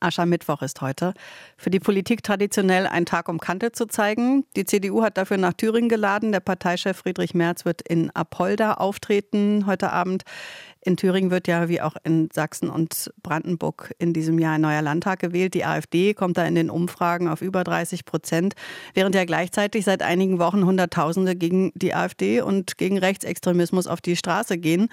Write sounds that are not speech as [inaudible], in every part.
Aschermittwoch ist heute. Für die Politik traditionell ein Tag, um Kante zu zeigen. Die CDU hat dafür nach Thüringen geladen. Der Parteichef Friedrich Merz wird in Apolda auftreten heute Abend. In Thüringen wird ja wie auch in Sachsen und Brandenburg in diesem Jahr ein neuer Landtag gewählt. Die AfD kommt da in den Umfragen auf über 30 Prozent, während ja gleichzeitig seit einigen Wochen Hunderttausende gegen die AfD und gegen Rechtsextremismus auf die Straße gehen.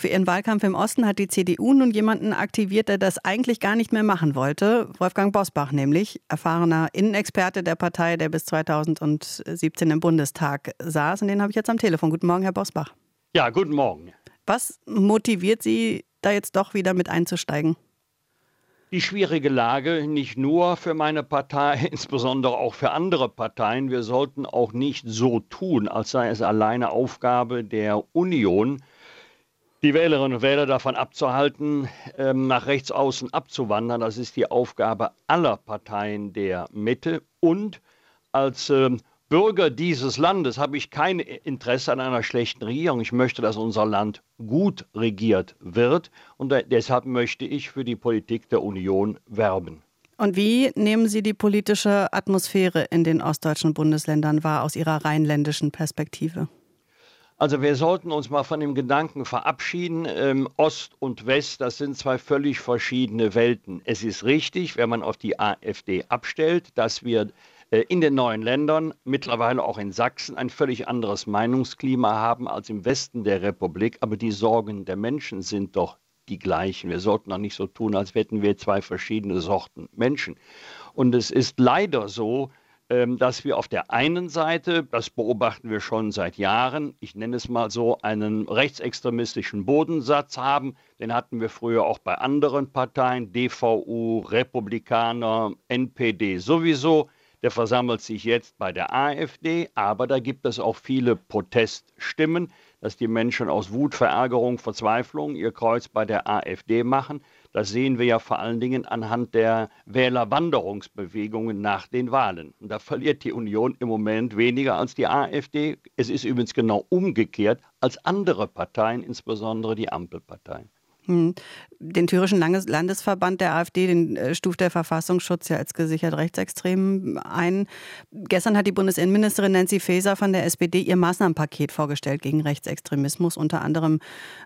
Für ihren Wahlkampf im Osten hat die CDU nun jemanden aktiviert, der das eigentlich gar nicht mehr machen wollte. Wolfgang Bosbach nämlich, erfahrener Innenexperte der Partei, der bis 2017 im Bundestag saß. Und den habe ich jetzt am Telefon. Guten Morgen, Herr Bosbach. Ja, guten Morgen. Was motiviert Sie, da jetzt doch wieder mit einzusteigen? Die schwierige Lage nicht nur für meine Partei, [laughs] insbesondere auch für andere Parteien. Wir sollten auch nicht so tun, als sei es alleine Aufgabe der Union, die Wählerinnen und Wähler davon abzuhalten, ähm, nach rechts außen abzuwandern. Das ist die Aufgabe aller Parteien der Mitte. Und als ähm, Bürger dieses Landes habe ich kein Interesse an einer schlechten Regierung. Ich möchte, dass unser Land gut regiert wird. Und deshalb möchte ich für die Politik der Union werben. Und wie nehmen Sie die politische Atmosphäre in den ostdeutschen Bundesländern wahr aus Ihrer rheinländischen Perspektive? Also wir sollten uns mal von dem Gedanken verabschieden, ähm, Ost und West, das sind zwei völlig verschiedene Welten. Es ist richtig, wenn man auf die AfD abstellt, dass wir äh, in den neuen Ländern, mittlerweile auch in Sachsen, ein völlig anderes Meinungsklima haben als im Westen der Republik. Aber die Sorgen der Menschen sind doch die gleichen. Wir sollten auch nicht so tun, als hätten wir zwei verschiedene Sorten Menschen. Und es ist leider so, dass wir auf der einen Seite, das beobachten wir schon seit Jahren, ich nenne es mal so, einen rechtsextremistischen Bodensatz haben. Den hatten wir früher auch bei anderen Parteien, DVU, Republikaner, NPD sowieso. Der versammelt sich jetzt bei der AfD, aber da gibt es auch viele Proteststimmen, dass die Menschen aus Wut, Verärgerung, Verzweiflung ihr Kreuz bei der AfD machen. Das sehen wir ja vor allen Dingen anhand der Wählerwanderungsbewegungen nach den Wahlen. Und da verliert die Union im Moment weniger als die AfD. Es ist übrigens genau umgekehrt als andere Parteien, insbesondere die Ampelparteien. Hm. Den thürischen Landesverband der AfD, den äh, stuft der Verfassungsschutz ja als gesichert rechtsextrem ein. Gestern hat die Bundesinnenministerin Nancy Faeser von der SPD ihr Maßnahmenpaket vorgestellt gegen Rechtsextremismus. Unter anderem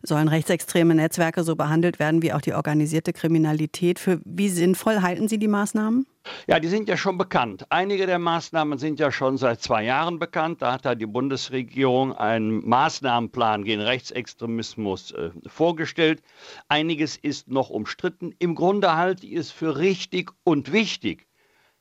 sollen rechtsextreme Netzwerke so behandelt werden wie auch die organisierte Kriminalität. Für wie sinnvoll halten Sie die Maßnahmen? Ja, die sind ja schon bekannt. Einige der Maßnahmen sind ja schon seit zwei Jahren bekannt. Da hat ja die Bundesregierung einen Maßnahmenplan gegen Rechtsextremismus äh, vorgestellt. Einiges ist noch umstritten. Im Grunde halte ich es für richtig und wichtig.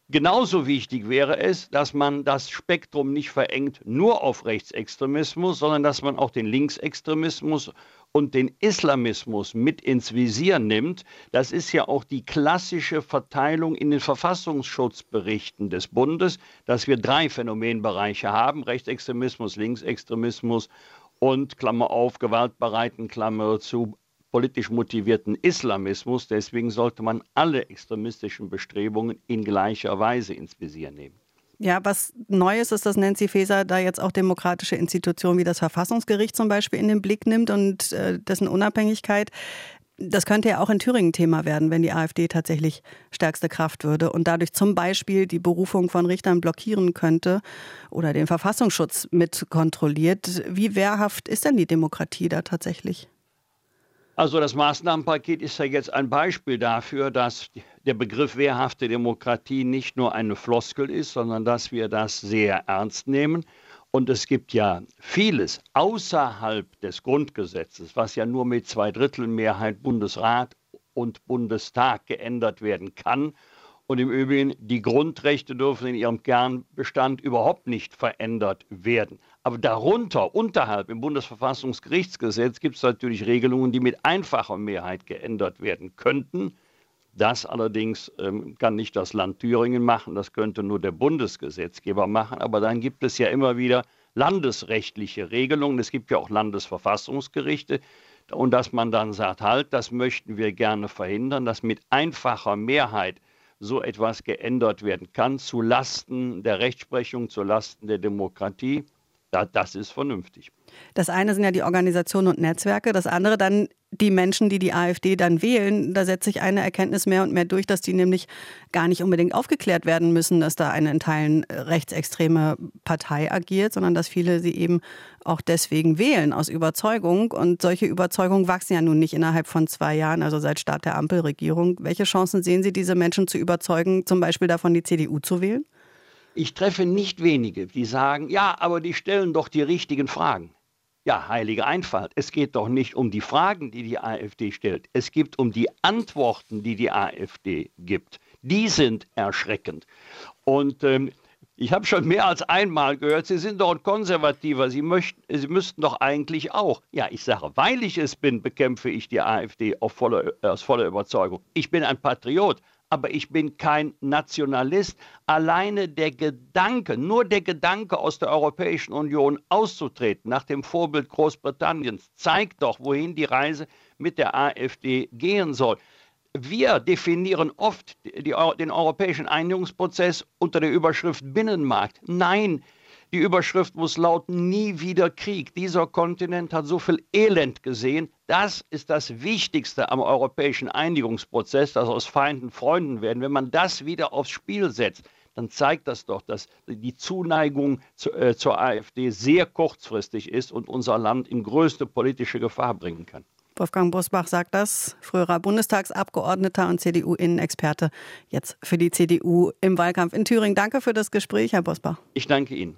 Genauso wichtig wäre es, dass man das Spektrum nicht verengt nur auf Rechtsextremismus, sondern dass man auch den Linksextremismus und den Islamismus mit ins Visier nimmt, das ist ja auch die klassische Verteilung in den Verfassungsschutzberichten des Bundes, dass wir drei Phänomenbereiche haben, Rechtsextremismus, Linksextremismus und Klammer auf, gewaltbereiten Klammer zu politisch motivierten Islamismus. Deswegen sollte man alle extremistischen Bestrebungen in gleicher Weise ins Visier nehmen. Ja, was Neues ist, dass Nancy Faeser da jetzt auch demokratische Institutionen wie das Verfassungsgericht zum Beispiel in den Blick nimmt und äh, dessen Unabhängigkeit. Das könnte ja auch in Thüringen Thema werden, wenn die AfD tatsächlich stärkste Kraft würde und dadurch zum Beispiel die Berufung von Richtern blockieren könnte oder den Verfassungsschutz mit kontrolliert. Wie wehrhaft ist denn die Demokratie da tatsächlich? Also das Maßnahmenpaket ist ja jetzt ein Beispiel dafür, dass der Begriff wehrhafte Demokratie nicht nur eine Floskel ist, sondern dass wir das sehr ernst nehmen. Und es gibt ja vieles außerhalb des Grundgesetzes, was ja nur mit Zweidrittelmehrheit Bundesrat und Bundestag geändert werden kann. Und im Übrigen, die Grundrechte dürfen in ihrem Kernbestand überhaupt nicht verändert werden. Aber darunter, unterhalb im Bundesverfassungsgerichtsgesetz gibt es natürlich Regelungen, die mit einfacher Mehrheit geändert werden könnten. Das allerdings ähm, kann nicht das Land Thüringen machen, das könnte nur der Bundesgesetzgeber machen. Aber dann gibt es ja immer wieder landesrechtliche Regelungen. Es gibt ja auch Landesverfassungsgerichte. Und dass man dann sagt, halt, das möchten wir gerne verhindern, dass mit einfacher Mehrheit so etwas geändert werden kann, zu Lasten der Rechtsprechung, zu Lasten der Demokratie. Das ist vernünftig. Das eine sind ja die Organisationen und Netzwerke, das andere dann die Menschen, die die AfD dann wählen, da setzt sich eine Erkenntnis mehr und mehr durch, dass die nämlich gar nicht unbedingt aufgeklärt werden müssen, dass da eine in Teilen rechtsextreme Partei agiert, sondern dass viele sie eben auch deswegen wählen, aus Überzeugung. Und solche Überzeugungen wachsen ja nun nicht innerhalb von zwei Jahren, also seit Start der Ampelregierung. Welche Chancen sehen Sie, diese Menschen zu überzeugen, zum Beispiel davon, die CDU zu wählen? Ich treffe nicht wenige, die sagen, ja, aber die stellen doch die richtigen Fragen. Ja, heilige Einfalt. Es geht doch nicht um die Fragen, die die AfD stellt. Es geht um die Antworten, die die AfD gibt. Die sind erschreckend. Und ähm, ich habe schon mehr als einmal gehört, Sie sind doch ein Konservativer, Sie, möchten, Sie müssten doch eigentlich auch. Ja, ich sage, weil ich es bin, bekämpfe ich die AfD voller, aus voller Überzeugung. Ich bin ein Patriot, aber ich bin kein Nationalist. Alleine der Gedanke, nur der Gedanke aus der Europäischen Union auszutreten, nach dem Vorbild Großbritanniens, zeigt doch, wohin die Reise mit der AfD gehen soll. Wir definieren oft die, den europäischen Einigungsprozess unter der Überschrift Binnenmarkt. Nein, die Überschrift muss lauten, nie wieder Krieg. Dieser Kontinent hat so viel Elend gesehen. Das ist das Wichtigste am europäischen Einigungsprozess, dass aus Feinden Freunden werden. Wenn man das wieder aufs Spiel setzt, dann zeigt das doch, dass die Zuneigung zu, äh, zur AfD sehr kurzfristig ist und unser Land in größte politische Gefahr bringen kann. Wolfgang Bosbach sagt das, früherer Bundestagsabgeordneter und CDU-Innenexperte, jetzt für die CDU im Wahlkampf in Thüringen. Danke für das Gespräch, Herr Bosbach. Ich danke Ihnen.